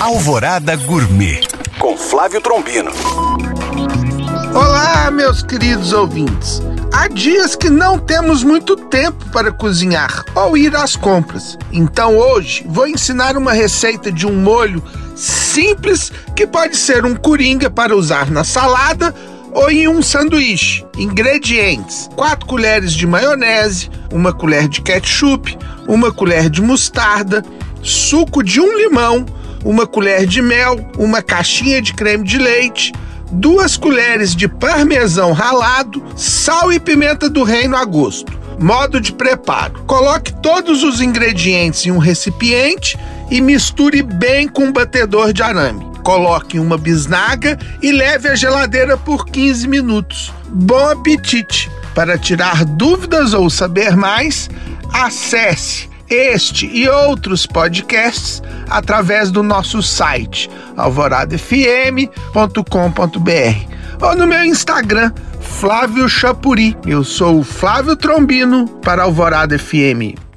Alvorada Gourmet com Flávio Trombino. Olá, meus queridos ouvintes. Há dias que não temos muito tempo para cozinhar ou ir às compras. Então hoje vou ensinar uma receita de um molho simples que pode ser um coringa para usar na salada ou em um sanduíche. Ingredientes: 4 colheres de maionese, uma colher de ketchup, uma colher de mostarda, suco de um limão, uma colher de mel, uma caixinha de creme de leite, duas colheres de parmesão ralado, sal e pimenta do reino a gosto. Modo de preparo: coloque todos os ingredientes em um recipiente e misture bem com um batedor de arame. Coloque uma bisnaga e leve à geladeira por 15 minutos. Bom apetite! Para tirar dúvidas ou saber mais, acesse este e outros podcasts através do nosso site alvoradafm.com.br ou no meu Instagram, Flávio Chapuri. Eu sou o Flávio Trombino para Alvorada FM.